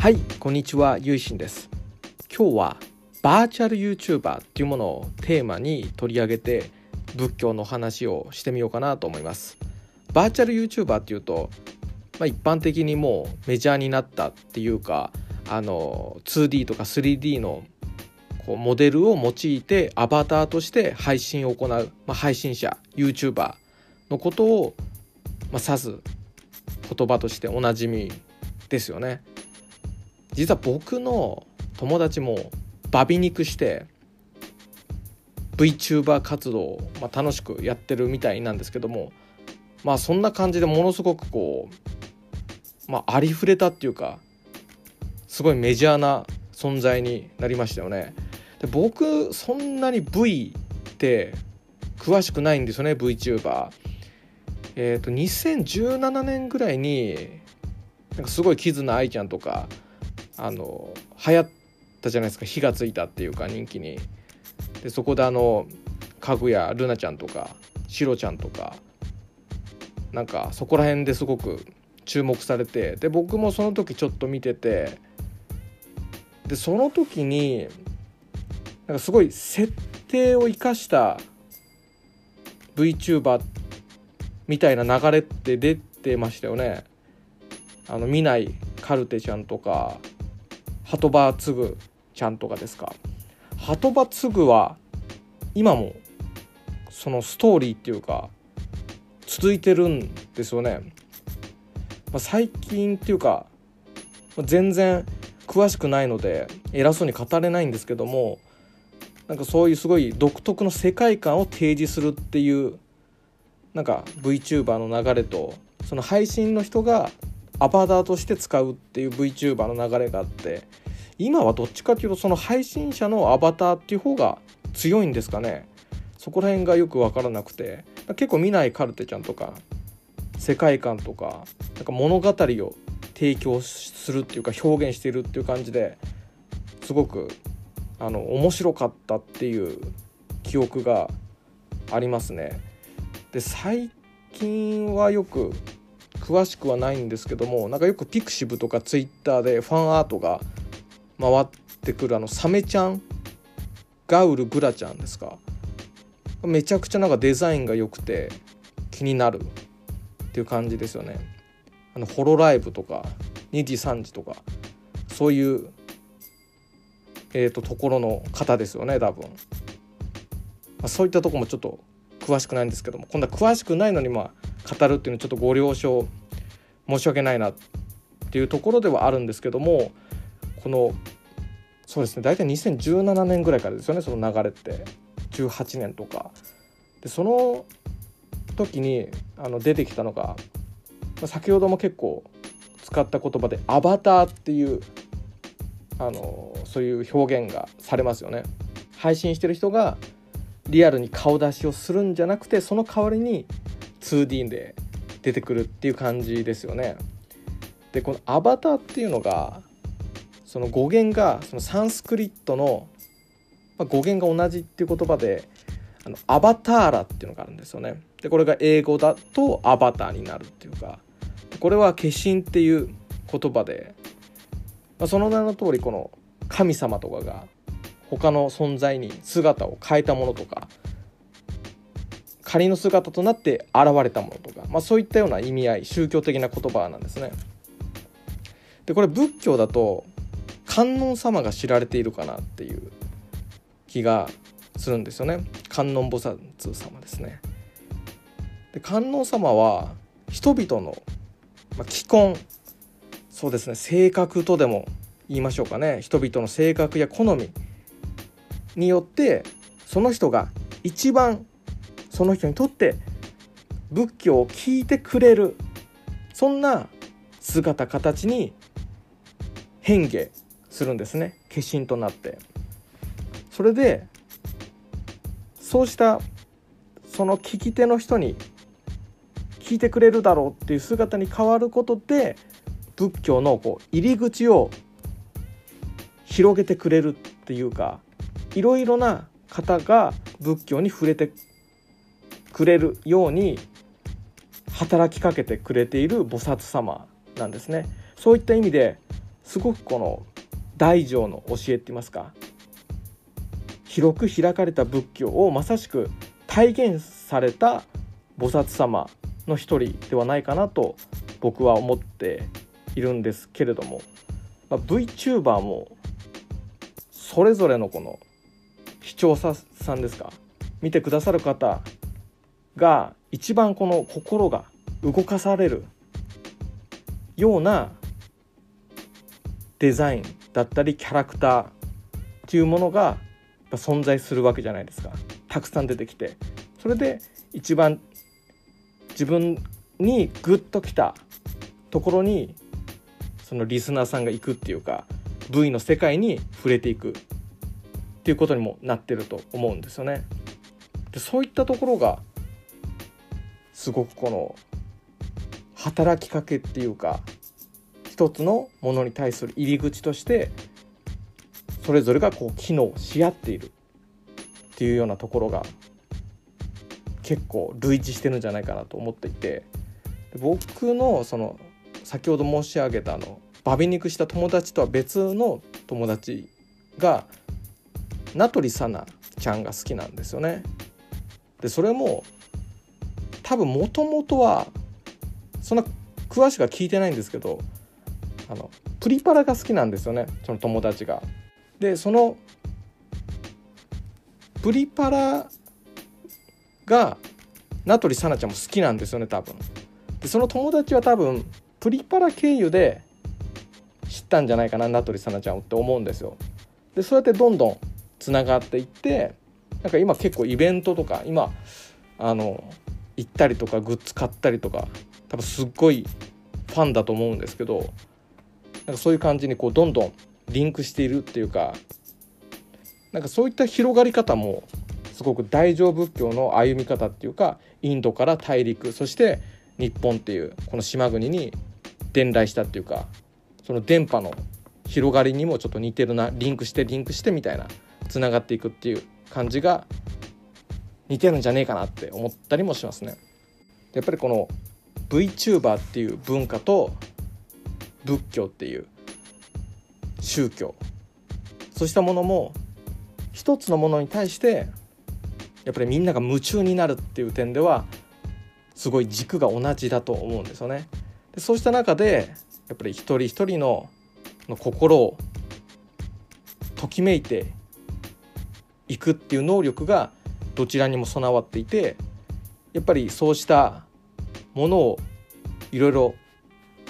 はいこんにちはゆいしんです。今日はバーチャル YouTuber っていうものをテーマに取り上げて仏教の話をしてみようかなと思います。バーチャル YouTuber っていうと、まあ、一般的にもうメジャーになったっていうかあの 2D とか 3D のこうモデルを用いてアバターとして配信を行う、まあ、配信者 YouTuber のことを、まあ、指す言葉としておなじみですよね。実は僕の友達もバビ肉して VTuber 活動を、ま、楽しくやってるみたいなんですけどもまあそんな感じでものすごくこう、まあ、ありふれたっていうかすごいメジャーな存在になりましたよね。で僕そんなに V って詳しくないんですよね VTuber。えっ、ー、と2017年ぐらいになんかすごいキズナアイちゃんとかあの流行ったじゃないですか火がついたっていうか人気に。でそこであのかぐやルナちゃんとかシロちゃんとかなんかそこら辺ですごく注目されてで僕もその時ちょっと見ててでその時になんかすごい設定を生かした VTuber みたいな流れって出てましたよね。あの見ないカルテちゃんとかハトバツグちゃんとかですか？ハトバツグは今もそのストーリーっていうか続いてるんですよね、まあ、最近っていうか全然詳しくないので偉そうに語れないんですけどもなんかそういうすごい独特の世界観を提示するっていうなんか VTuber の流れとその配信の人がアバターとして使うっていう VTuber の流れがあって今はどっちかっていうとその配信者のアバターっていう方が強いんですかねそこら辺がよく分からなくて結構見ないカルテちゃんとか世界観とかなんか物語を提供するっていうか表現しているっていう感じですごくあの面白かったっていう記憶がありますね。で最近はよく詳しくはないんですけどもなんかよくピクシブとかツイッターでファンアートが回ってくるあのサメちゃんガウルグラちゃんですか？めちゃくちゃなんかデザインが良くて気になるっていう感じですよね。あのホロライブとか2時3時とかそういうえーと、ところの方ですよね多分、まあ、そういったとこもちょっと詳しくないんですけども今度は詳しくないのにまあ語るっていうのはちょっとご了承申し訳ないなっていうところではあるんですけどもこのそうですね大体2017年ぐらいからですよねその流れって。18年とか。でその時にあの出てきたのが、先ほども結構使った言葉でアバターっていうあのそういう表現がされますよね。配信してる人がリアルに顔出しをするんじゃなくてその代わりに 2D で出てくるっていう感じですよね。でこのアバターっていうのがその語源がそのサンスクリットの、まあ、語源が同じっていう言葉であのアバターラっていうのがあるんですよね。でこれが英語だとアバターになるっていうかこれは化身っていう言葉でまあ、その名の通りこの神様とかが他の存在に姿を変えたものとか仮の姿となって現れたものとか、まあ、そういったような意味合い宗教的な言葉なんですね。でこれ仏教だと観音様が知られているかなっていう気がするんですよね観音菩薩様ですね。で観音様は人々の、まあ、既婚そうですね性格とでも言いましょうかね人々の性格や好みによってその人が一番その人にとって仏教を聞いてくれるそんな姿形に変化するんですね。化身となって。それでそうしたその聞き手の人に聞いてくれるだろうっていう姿に変わることで仏教のこう入り口を広げてくれるっていうかいろいろな方が仏教に触れてくれるように働きかけてくれている菩薩様なんですね。そういった意味ですごくこの大乗の教えって言いますか広く開かれた仏教をまさしく体現された菩薩様の一人ではないかなと僕は思っているんですけれども、まあ、VTuber もそれぞれのこの視聴者さんですか見てくださる方が一番この心が動かされるようなデザインだったりキャラクターっていうものが存在するわけじゃないですかたくさん出てきてそれで一番自分にグッときたところにそのリスナーさんが行くっていうか V の世界に触れていくっていうことにもなってると思うんですよね。でそういったところがすごくこの働きかけっていうか一つのものに対する入り口としてそれぞれがこう機能し合っているっていうようなところが結構類似してるんじゃないかなと思っていて僕のその先ほど申し上げたあのバビ肉した友達とは別の友達が名取さなちゃんが好きなんですよね。でそれも多分もともとはそんな詳しくは聞いてないんですけどあのプリパラが好きなんですよねその友達が。でそのプリパラが名取さなちゃんも好きなんですよね多分。でその友達は多分プリパラ経由で知ったんじゃないかな名取さなちゃんをって思うんですよ。でそうやってどんどんつながっていってなんか今結構イベントとか今あの行ったりとかグッズ買ったりとか多分すっごいファンだと思うんですけどなんかそういう感じにこうどんどんリンクしているっていうかなんかそういった広がり方もすごく大乗仏教の歩み方っていうかインドから大陸そして日本っていうこの島国に伝来したっていうかその電波の広がりにもちょっと似てるなリンクしてリンクしてみたいなつながっていくっていう感じが似てるんじゃねえかなって思ったりもしますね。やっぱりこの VTuber っていう文化と仏教っていう宗教そうしたものも一つのものに対してやっぱりみんなが夢中になるっていう点ではすごい軸が同じだと思うんですよね。でそうした中でやっぱり一人一人のの心をときめいていくっていう能力がどちらにも備わっていてやっぱりそうしたものをいろいろ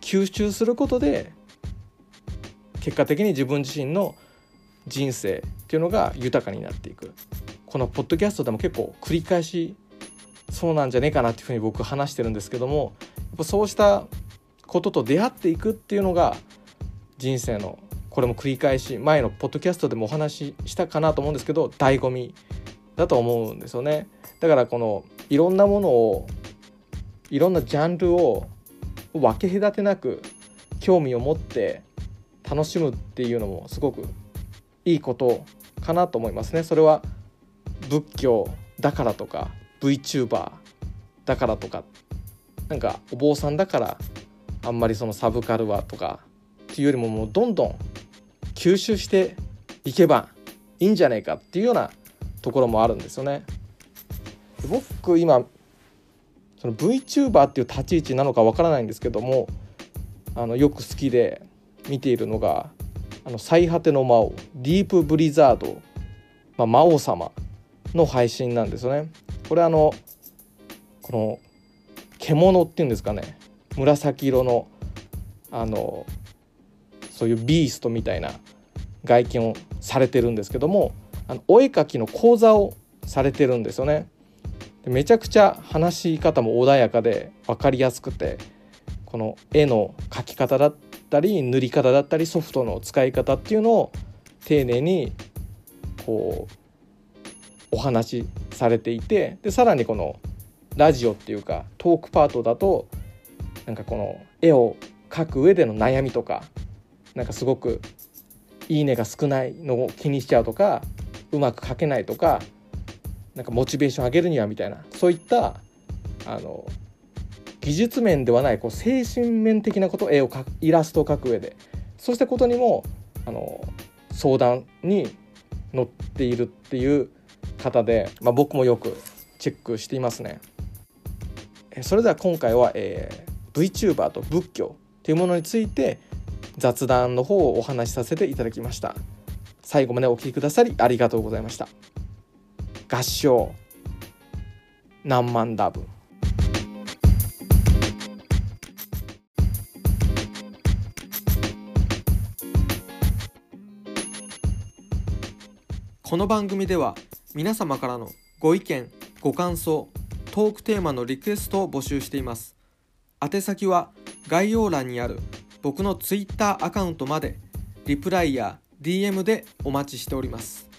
吸収することで結果的に自分自身の人生っていうのが豊かになっていく。このポッドキャストでも結構繰り返しそうなんじゃねえかなっていうふうに僕話してるんですけどもやっぱそうしたことと出会っていくっていうのが人生のこれも繰り返し前のポッドキャストでもお話ししたかなと思うんですけど醍醐味だと思うんですよね。だからこのいろんなものをいろんなジャンルを分け隔てなく興味を持って楽しむっていうのもすごくいいことかなと思いますね。それは仏教だからとか VTuber だからとかなんかお坊さんだからあんまりそのサブカルはとかっていうよりももうどんどん吸収していけばいいんじゃないかっていうようなところもあるんですよね。僕今その VTuber っていう立ち位置なのかわからないんですけどもあのよく好きで見ているのが「あの最果ての魔王」ディープブリザード、まあ、魔王様の配信なんですよね。これあのこの獣っていうんですかね紫色のあのそういうビーストみたいな外見をされてるんですけどもあのお絵描きの講座をされてるんですよね。でめちゃくちゃ話し方も穏やかで分かりやすくてこの絵の描き方だったり塗り方だったりソフトの使い方っていうのを丁寧にこうお話しされていてでさらにこのラジオっていうかトークパートだとなんかこの絵を描く上での悩みとかなんかすごく「いいね」が少ないのを気にしちゃうとかうまく描けないとかなんかモチベーション上げるにはみたいなそういったあの技術面ではないこう精神面的なこと絵を描くイラストを描く上でそうしたことにもあの相談に乗っているっていう方で、まあ、僕もよくチェックしていますね。それでは今回は、えー、VTuber と仏教というものについて雑談の方をお話しさせていただきました最後までお聴きくださりありがとうございました。合唱何万ダブこの番組では皆様からのご意見ご感想トークテーマのリクエストを募集しています。宛先は概要欄にある僕の Twitter アカウントまで。リプライや DM でお待ちしております。